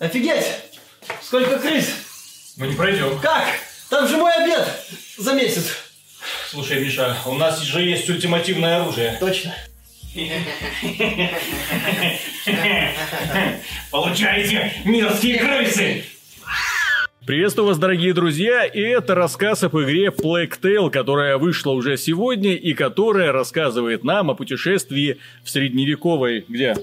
Офигеть! Сколько крыс! Мы не пройдем. Как? Там же мой обед за месяц. Слушай, Миша, у нас же есть ультимативное оружие. Точно. Получайте, мерзкие крысы! Приветствую вас, дорогие друзья, и это рассказ об игре Plague Tale, которая вышла уже сегодня и которая рассказывает нам о путешествии в средневековой... Где?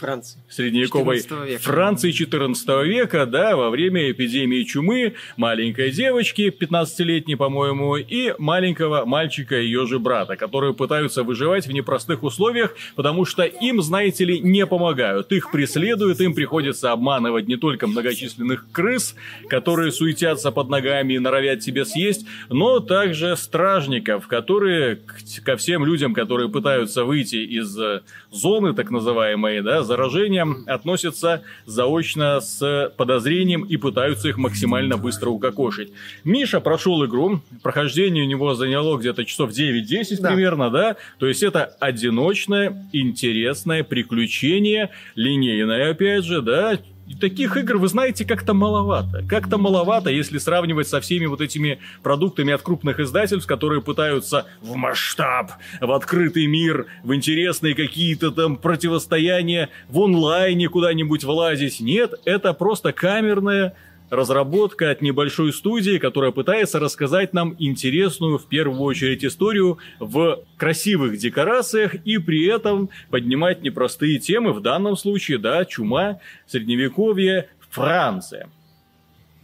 Франции. средневековой 14 века. Франции 14 века, да, во время эпидемии чумы маленькой девочки, 15-летней, по-моему, и маленького мальчика, ее же брата, которые пытаются выживать в непростых условиях, потому что им, знаете ли, не помогают. Их преследуют, им приходится обманывать не только многочисленных крыс, которые суетятся под ногами и норовят тебе съесть, но также стражников, которые ко всем людям, которые пытаются выйти из э, зоны, так называемой, да, заражения, относятся заочно с подозрением и пытаются их максимально быстро укокошить. Миша прошел игру, прохождение у него заняло где-то часов 9-10 Да. примерно, да, то есть это одиночное, интересное приключение, линейное, опять же, да, и таких игр, вы знаете, как-то маловато. Как-то маловато, если сравнивать со всеми вот этими продуктами от крупных издательств, которые пытаются в масштаб, в открытый мир, в интересные какие-то там противостояния, в онлайне куда-нибудь влазить. Нет, это просто камерная разработка от небольшой студии, которая пытается рассказать нам интересную, в первую очередь, историю в красивых декорациях и при этом поднимать непростые темы, в данном случае, да, чума, средневековье, Франция.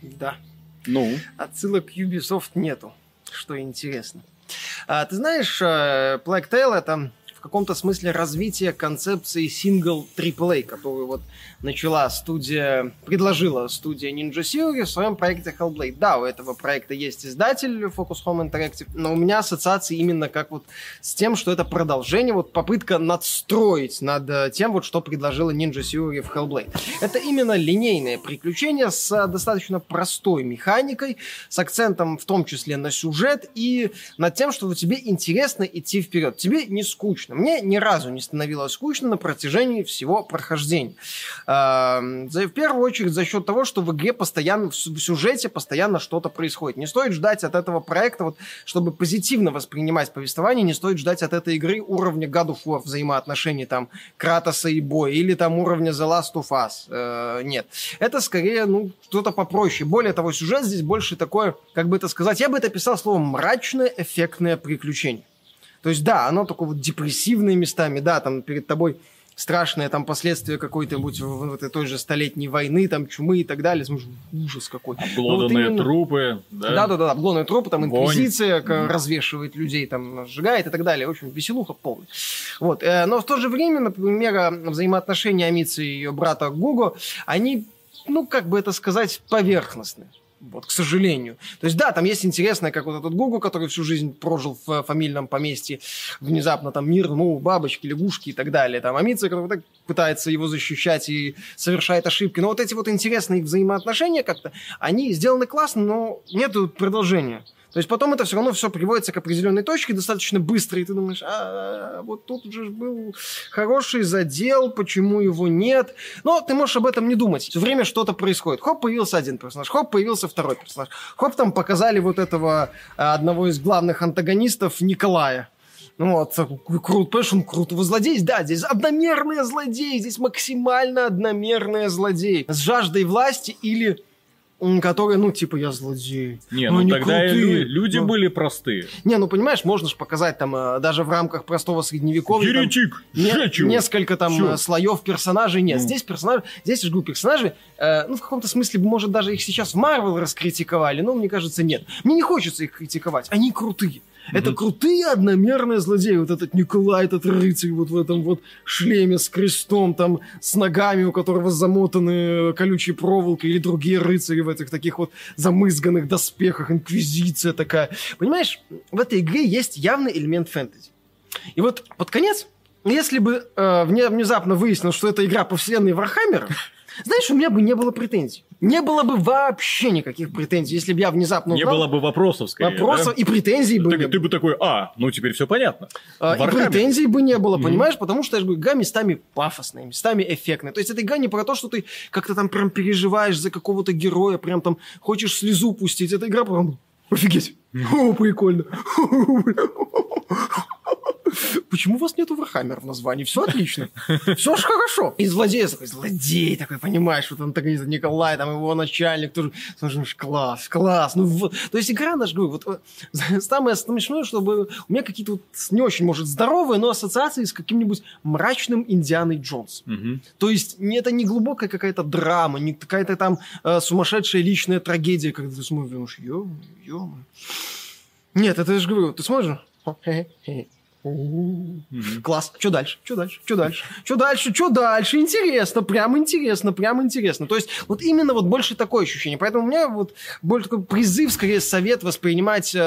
Да. Ну, Отсылок Ubisoft нету, что интересно. А, ты знаешь, э, Plague Tale это каком-то смысле развитие концепции сингл AAA, которую вот начала студия, предложила студия Ninja Theory в своем проекте Hellblade. Да, у этого проекта есть издатель Focus Home Interactive, но у меня ассоциации именно как вот с тем, что это продолжение, вот попытка надстроить над э, тем, вот что предложила Ninja Theory в Hellblade. Это именно линейное приключение с э, достаточно простой механикой, с акцентом в том числе на сюжет и над тем, что тебе интересно идти вперед. Тебе не скучно. Мне ни разу не становилось скучно на протяжении всего прохождения. Эм, В первую очередь за счет того, что в игре постоянно, в сюжете постоянно что-то происходит. Не стоит ждать от этого проекта, вот, чтобы позитивно воспринимать повествование, не стоит ждать от этой игры уровня God of War взаимоотношений там Кратоса и Боя или там уровня The Last of Us. Э, нет. Это скорее, ну, что-то попроще. Более того, сюжет здесь больше такое, как бы это сказать, я бы это писал словом мрачное эффектное приключение. То есть, да, оно такое вот депрессивное местами, да, там перед тобой страшные там последствия какой-то-нибудь в, в этой той же столетней войны, там чумы и так далее. Смотришь, ужас какой. Ну, вот обглоданные именно- трупы, да. Да, да, да, обглоданные трупы, там Вонь. инквизиция к- развешивает людей, там сжигает и так далее. В общем, веселуха полная. Вот. э, Но в то же время, например, взаимоотношения Амицы и ее брата Гуго, они, ну, как бы это сказать, поверхностные. Вот, к сожалению. То есть, да, там есть интересное, как вот этот Гугу, который всю жизнь прожил в э, фамильном поместье, внезапно там мир, ну, бабочки, лягушки и так далее. Там Амица, который так пытается его защищать и совершает ошибки. Но вот эти вот интересные взаимоотношения как-то, они сделаны классно, но нету продолжения. То есть потом это все равно все приводится к определенной точке достаточно быстро, и ты думаешь, а, вот тут же ж был хороший задел, почему его нет? Но ты можешь об этом не думать. Все время что-то происходит. Хоп, появился один персонаж, хоп, появился второй персонаж. Хоп, там показали вот этого а, одного из главных антагонистов Николая. Ну вот, такой крут, понимаешь, он крутой злодей. Да, здесь одномерные злодеи, здесь максимально одномерные злодеи. С жаждой власти или которые, ну, типа, я злодей. Не, Ну, ну тогда крутые. лю- люди Ну. были простые. Не, ну понимаешь, можно же показать там э, даже в рамках простого средневековья. там, Еретик, не- сжечь его. несколько там Всё. э, слоев персонажей нет. Ну. Здесь персонажи, здесь я же говорю, персонажи, э, ну в каком-то смысле, может даже их сейчас в Марвел раскритиковали, но мне кажется нет. Мне не хочется их критиковать, они крутые. Это крутые одномерные злодеи. Вот этот Николай, этот рыцарь вот в этом вот шлеме с крестом, там, с ногами, у которого замотаны колючей проволокой, или другие рыцари в этих таких вот замызганных доспехах, инквизиция такая. Понимаешь, в этой игре есть явный элемент фэнтези. И вот под конец, если бы э, вне- внезапно выяснилось, что это игра по вселенной Warhammer а, Знаешь, у меня бы не было претензий. Не было бы вообще никаких претензий, если бы я внезапно Не узнал. было бы вопросов, скорее, Вопросов да? и претензий бы Так не ты бы такой, а, ну теперь все понятно. А, И претензий бы не было, понимаешь? Потому что, я же говорю, игра местами пафосная, местами эффектная. То есть эта игра не про то, что ты как-то там прям переживаешь за какого-то героя, прям там хочешь слезу пустить. Это игра прям... Офигеть! О, прикольно! Почему у вас нету Warhammer в названии? Все отлично. Все ж хорошо. И злодей такой, злодей такой, понимаешь, вот антагонист Николай, там его начальник тоже. Слушай, ну класс, класс. Ну, вот. То есть игра, я ж говорю, вот э, самое смешное, чтобы у меня какие-то вот не очень, может, здоровые, но ассоциации с каким-нибудь мрачным Индианой Джонс. Мгм. То есть не, это не глубокая какая-то драма, не какая-то там э, сумасшедшая личная трагедия, когда ты смотришь, ё, ё Нет, это я же говорю, ты смотришь, Класс. Что дальше? Что дальше? Что дальше? Что дальше? Что дальше? Интересно, прям интересно, прям интересно. То есть вот именно вот больше такое ощущение. Поэтому у меня вот больше такой призыв, скорее совет воспринимать э,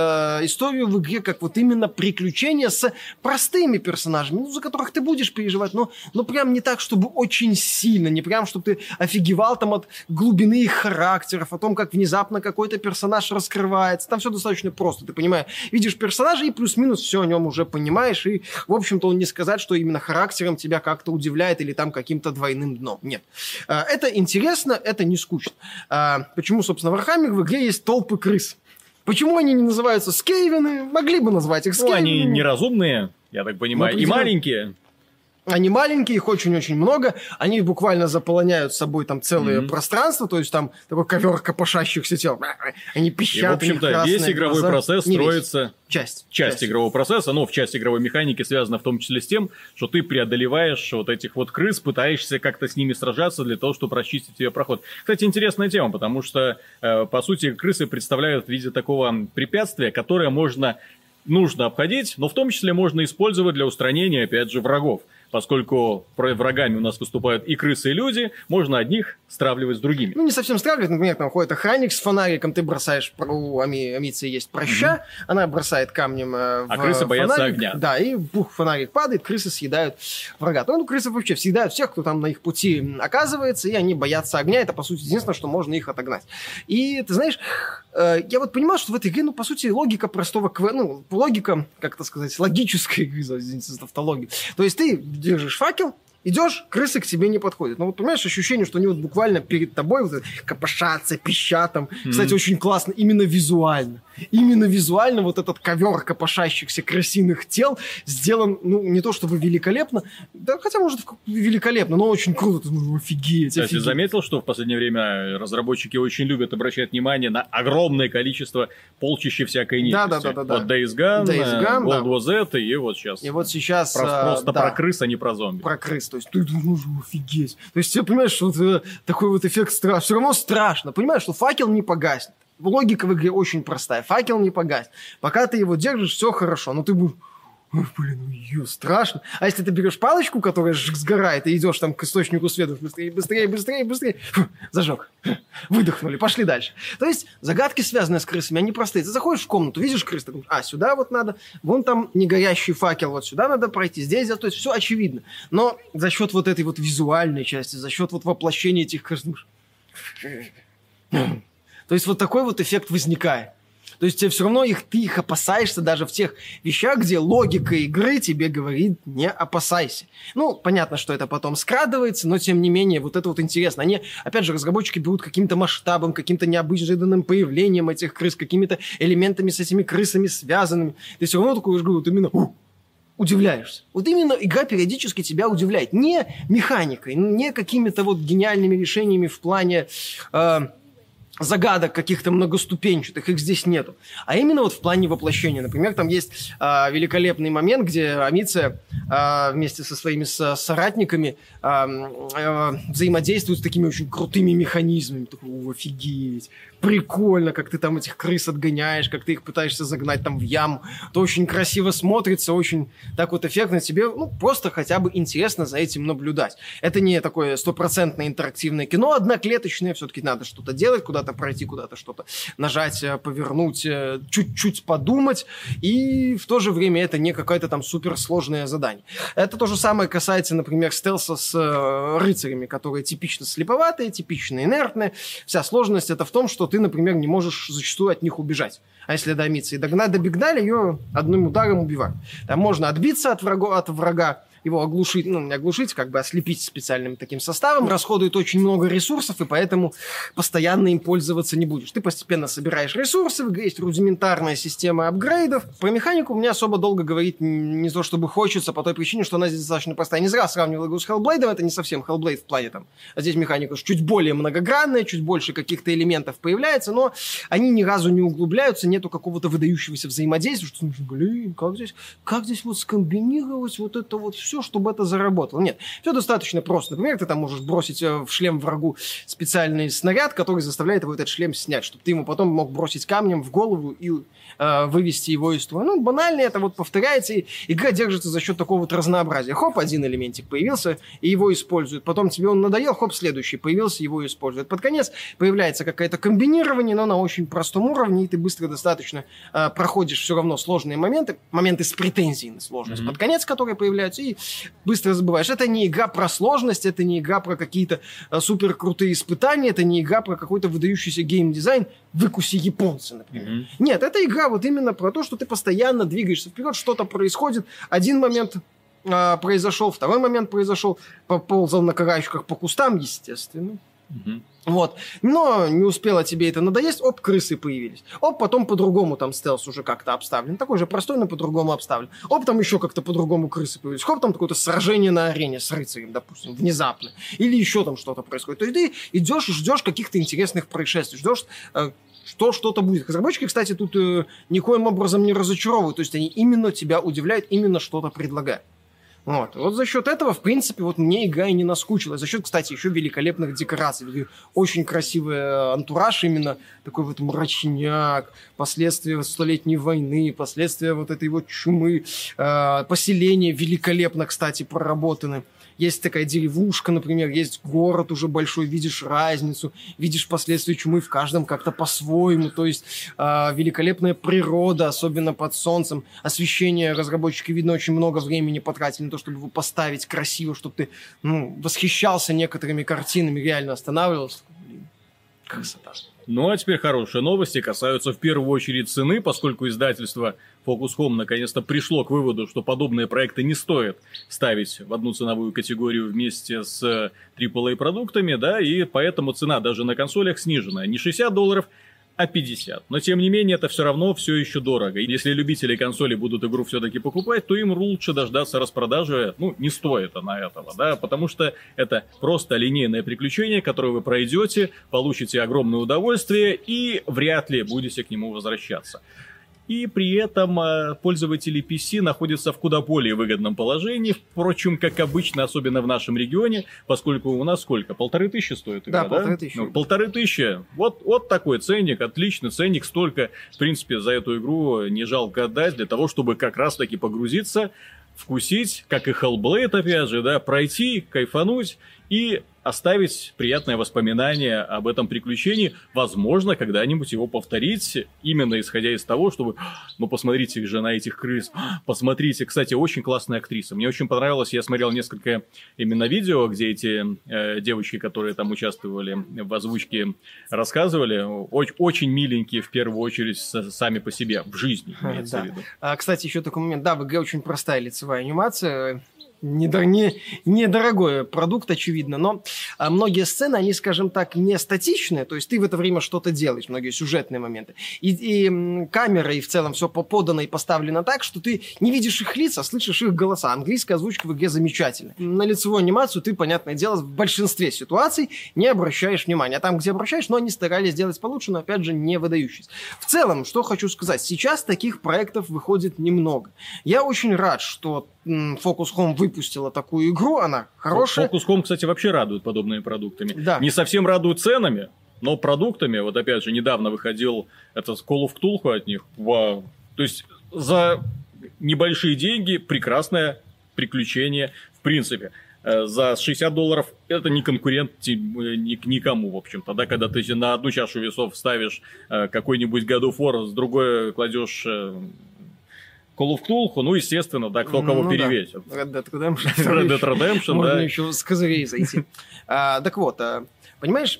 историю в игре как вот именно приключения с простыми персонажами, ну, за которых ты будешь переживать, но, но прям не так, чтобы очень сильно, не прям, чтобы ты офигевал там от глубины их характеров, о том, как внезапно какой-то персонаж раскрывается. Там все достаточно просто, ты понимаешь. Видишь персонажа и плюс-минус все о нем уже понимаешь, и, в общем-то, он не сказать, что именно характером тебя как-то удивляет или там каким-то двойным дном. Нет. А, Это интересно, это не скучно. А, Почему, собственно, в Warhammer в игре есть толпы крыс? Почему они не называются скейвены? Могли бы назвать их Ну, скейвенами. они неразумные, я так понимаю, и определенно. маленькие. Они маленькие, их очень-очень много. Они буквально заполоняют собой там целое Мгм. пространство, то есть там такой ковер копошащихся тел. Они И, пищат. в у них общем-то, весь игровой глаза. процесс Не весь. строится... Часть. Часть игрового процесса, но в часть игровой механики связана в том числе с тем, что ты преодолеваешь вот этих вот крыс, пытаешься как-то с ними сражаться для того, чтобы расчистить тебе проход. Кстати, интересная тема, потому что, э, по сути, крысы представляют в виде такого препятствия, которое можно нужно обходить, но в том числе можно использовать для устранения, опять же, врагов. Поскольку врагами у нас выступают и крысы, и люди, можно одних стравливать с другими. Ну, не совсем стравливает, например, там ходит охранник с фонариком, ты бросаешь, у ами, амицы есть проща, она бросает камнем э, в А крысы боятся фонарик, огня. Да, и бух, фонарик падает, крысы съедают врага. Ну, крысы вообще съедают всех, кто там на их пути оказывается, и они боятся огня, это, по сути, единственное, что можно их отогнать. И, ты знаешь, э, я вот понимал, что в этой игре, ну, по сути, логика простого ну, логика, как это сказать, логическая игры, извините за тавтологию. То есть ты держишь факел, Идешь, крысы к тебе не подходят. Ну вот понимаешь, ощущение, что они вот буквально перед тобой вот копошатся, пищат там. Кстати, очень классно, именно визуально. Именно визуально вот этот ковер копошащихся крысиных тел сделан, ну, не то чтобы великолепно, да хотя, может, великолепно, но очень круто. Ты думаешь, офигеть, Кстати, офигеть. заметил, что в последнее время разработчики очень любят обращать внимание на огромное количество полчища всякой нечисти. Да-да-да-да-да. Вот Days Gone, Days Gone, World да. War Z и вот сейчас. И вот сейчас... Про- а, просто да. про крыс, а не про зомби. про крыс. То есть ты думаешь, офигеть. То есть ты понимаешь, что вот, э, такой вот эффект страшно. Все равно страшно. Понимаешь, что факел не погаснет. Логика в игре очень простая. Факел не погаснет. Пока ты его держишь, все хорошо. Но ты будешь... Ой, блин, ё, страшно. А если ты берешь палочку, которая сгорает, и идешь там к источнику света, быстрее, быстрее, быстрее, быстрее, Фу, зажег. Выдохнули, пошли дальше. То есть загадки, связанные с крысами, они простые. Ты заходишь в комнату, видишь крыс, ты думаешь, а, сюда вот надо, вон там негорящий факел, вот сюда надо пройти, здесь, то есть все очевидно. Но за счет вот этой вот визуальной части, за счет вот воплощения этих крыс, думаешь, то есть вот такой вот эффект возникает. То есть тебе все равно их, ты их опасаешься даже в тех вещах, где логика игры тебе говорит не опасайся. Ну, понятно, что это потом скрадывается, но тем не менее вот это вот интересно. Они, опять же, разработчики берут каким-то масштабом, каким-то необычным появлением этих крыс, какими-то элементами с этими крысами связанными. Ты все равно такой, говорю, вот именно удивляешься. Вот именно игра периодически тебя удивляет. Не механикой, не какими-то вот гениальными решениями в плане э, загадок каких-то многоступенчатых, их здесь нету. А именно вот в плане воплощения. Например, там есть э, великолепный момент, где Амиция э, вместе со своими со- соратниками э, э, взаимодействует с такими очень крутыми механизмами. Такой, «О, офигеть! Прикольно, как ты там этих крыс отгоняешь, как ты их пытаешься загнать там в яму. Это очень красиво смотрится, очень так вот эффектно. Тебе ну, просто хотя бы интересно за этим наблюдать. Это не такое стопроцентное интерактивное кино, одноклеточное, все-таки надо что-то делать, куда-то куда-то пройти, куда-то что-то нажать, э, повернуть, э, чуть-чуть подумать, и в то же время это не какое-то там суперсложное задание. Это то же самое касается, например, стелса с э, рыцарями, которые типично слеповатые, типично инертные. Вся сложность это в том, что ты, например, не можешь зачастую от них убежать. А если домиться и догнать, добегнали, ее одним ударом убивают. Там можно отбиться от врага, от врага его оглушить, ну, не оглушить, как бы ослепить специальным таким составом, расходует очень много ресурсов, и поэтому постоянно им пользоваться не будешь. Ты постепенно собираешь ресурсы, есть рудиментарная система апгрейдов. Про механику мне особо долго говорить не то чтобы хочется, по той причине, что она здесь достаточно простая. Не зря сравнивал игру с Hellblade, это не совсем Hellblade в плане там. А здесь механика чуть более многогранная, чуть больше каких-то элементов появляется, но они ни разу не углубляются, нету какого-то выдающегося взаимодействия, что, блин, как здесь, как здесь вот скомбинировать вот это вот все, чтобы это заработало. Нет, все достаточно просто. Например, ты там можешь бросить э, в шлем врагу специальный снаряд, который заставляет его этот шлем снять, чтобы ты ему потом мог бросить камнем в голову и э, вывести его из строя. Ну, банально это вот повторяется, и игра держится за счет такого вот разнообразия. Хоп, один элементик появился, и его используют. Потом тебе он надоел, хоп, следующий появился, его используют. Под конец появляется какое-то комбинирование, но на очень простом уровне, и ты быстро достаточно э, проходишь все равно сложные моменты, моменты с претензией на сложность, mm-hmm. под конец которые появляются, и быстро забываешь. Это не игра про сложность, это не игра про какие-то э, супер крутые испытания, это не игра про какой-то выдающийся геймдизайн, выкуси японцы, например. Mm-hmm. Нет, это игра вот именно про то, что ты постоянно двигаешься вперед, что-то происходит. Один момент э, произошел, второй момент произошел, поползал на карачках по кустам, естественно. Угу. Вот. Но не успела тебе это надоесть, оп, крысы появились. Оп, потом по-другому там стелс уже как-то обставлен. Такой же простой, но по-другому обставлен. Оп, там еще как-то по-другому крысы появились. Хоп, там какое-то сражение на арене с рыцарем, допустим, внезапно. Или еще там что-то происходит. То есть ты идешь и ждешь каких-то интересных происшествий, ждешь э, что что-то будет. Разработчики, кстати, тут э, никоим образом не разочаровывают. То есть они именно тебя удивляют, именно что-то предлагают. Вот. вот за счет этого, в принципе, вот мне игра и не наскучила. За счет, кстати, еще великолепных декораций. Очень красивый э, антураж именно, такой вот мрачняк, последствия столетней войны, последствия вот этой вот чумы, э, поселения великолепно, кстати, проработаны есть такая деревушка, например, есть город уже большой, видишь разницу, видишь последствия чумы в каждом как-то по-своему, то есть э, великолепная природа, особенно под солнцем, освещение разработчики, видно, очень много времени потратили на то, чтобы его поставить красиво, чтобы ты ну, восхищался некоторыми картинами, реально останавливался. Красота. Ну а теперь хорошие новости касаются в первую очередь цены, поскольку издательство Focus Home наконец-то пришло к выводу, что подобные проекты не стоит ставить в одну ценовую категорию вместе с AAA-продуктами, да, и поэтому цена даже на консолях снижена. Не 60 долларов, а 50. Но тем не менее, это все равно все еще дорого. И если любители консоли будут игру все-таки покупать, то им лучше дождаться распродажи. Ну, не стоит она этого, да, потому что это просто линейное приключение, которое вы пройдете, получите огромное удовольствие и вряд ли будете к нему возвращаться и при этом э, пользователи PC находятся в куда более выгодном положении, впрочем, как обычно, особенно в нашем регионе, поскольку у нас сколько? Полторы тысячи стоит игра, да? полторы тысячи. Ну, полторы тысячи. Вот, вот такой ценник, отличный ценник, столько, в принципе, за эту игру не жалко отдать для того, чтобы как раз-таки погрузиться, вкусить, как и Hellblade, опять же, да, пройти, кайфануть и оставить приятное воспоминание об этом приключении, возможно, когда-нибудь его повторить, именно исходя из того, чтобы, ну, посмотрите же на этих крыс, посмотрите, кстати, очень классная актриса, мне очень понравилось, я смотрел несколько именно видео, где эти э, девочки, которые там участвовали в озвучке, рассказывали, очень, очень миленькие, в первую очередь, сами по себе, в жизни, имеется да. в виду. А, кстати, еще такой момент, да, в игре очень простая лицевая анимация, недор, не, недорогой продукт, очевидно, но а, многие сцены, они, скажем так, не статичные, то есть ты в это время что-то делаешь, многие сюжетные моменты. И, и камера, и в целом все подано и поставлено так, что ты не видишь их лица, слышишь их голоса. Английская озвучка в игре замечательная. На лицевую анимацию ты, понятное дело, в большинстве ситуаций не обращаешь внимания. А там, где обращаешь, но они старались сделать получше, но, опять же, не выдающийся. В целом, что хочу сказать, сейчас таких проектов выходит немного. Я очень рад, что Focus Home выпустила такую игру, она хорошая. Focus Home, кстати, вообще радует подобными продуктами. Да. Не совсем радует ценами, но продуктами, вот опять же, недавно выходил это Call of Cthulhu от них. Вау. То есть за небольшие деньги прекрасное приключение в принципе. э, за 60 долларов это не конкурент э, ни, никому, в общем-то. Да, когда ты на одну чашу весов ставишь э, какой-нибудь God of War, с другой кладешь Call of Cthulhu, ну, естественно, да, кто кого ну, перевесит. Да. Red Dead Redemption. Red Dead Redemption, Можно да. еще с козырей зайти. а, так вот, понимаешь,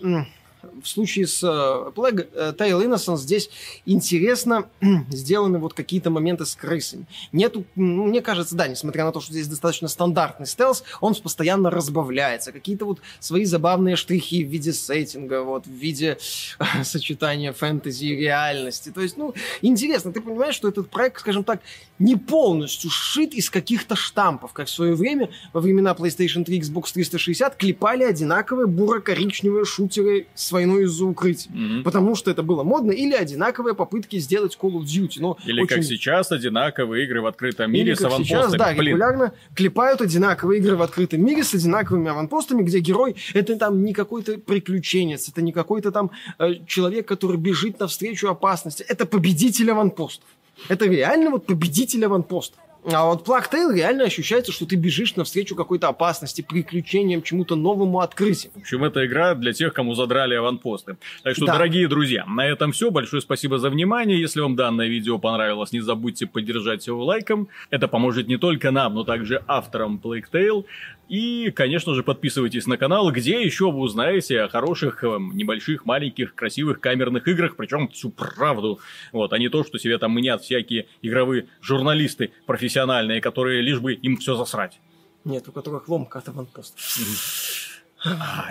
в случае с э, Plague э, Tale Innocence здесь интересно сделаны вот какие-то моменты с крысами. Нету, ну, мне кажется, да, несмотря на то, что здесь достаточно стандартный стелс, он постоянно разбавляется. Какие-то вот свои забавные штрихи в виде сеттинга, вот, в виде э, сочетания фэнтези и реальности. То есть, ну, интересно, ты понимаешь, что этот проект, скажем так, не полностью сшит из каких-то штампов, как в свое время, во времена PlayStation 3 Xbox 360, клепали одинаковые буро-коричневые шутеры с с войной из-за укрытий. Mm-hmm. Потому что это было модно. Или одинаковые попытки сделать Call of Duty. Но или очень... как сейчас одинаковые игры в открытом мире или с аванпостами. сейчас, да, Блин. регулярно клепают одинаковые игры в открытом мире с одинаковыми аванпостами, где герой это там не какой-то приключенец, это не какой-то там э, человек, который бежит навстречу опасности. Это победитель аванпостов. Это реально вот победитель аванпостов. А вот Plague Tale реально ощущается, что ты бежишь навстречу какой-то опасности, приключениям, чему-то новому открытию. В общем, это игра для тех, кому задрали аванпосты. Так что, да. дорогие друзья, на этом все. Большое спасибо за внимание. Если вам данное видео понравилось, не забудьте поддержать его лайком. Это поможет не только нам, но также авторам Plague Tale. И, конечно же, подписывайтесь на канал, где еще вы узнаете о хороших, эм, небольших, маленьких, красивых камерных играх, причем всю правду. Вот, а не то, что себе там мнят всякие игровые журналисты профессиональные, которые лишь бы им все засрать. Нет, у которых ломка от аванпоста.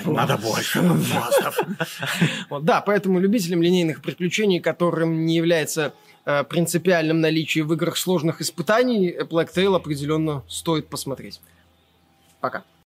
Надо больше вот, Да, поэтому любителям линейных приключений, которым не является э, принципиальным наличие в играх сложных испытаний, Black Tail определенно стоит посмотреть. Пока.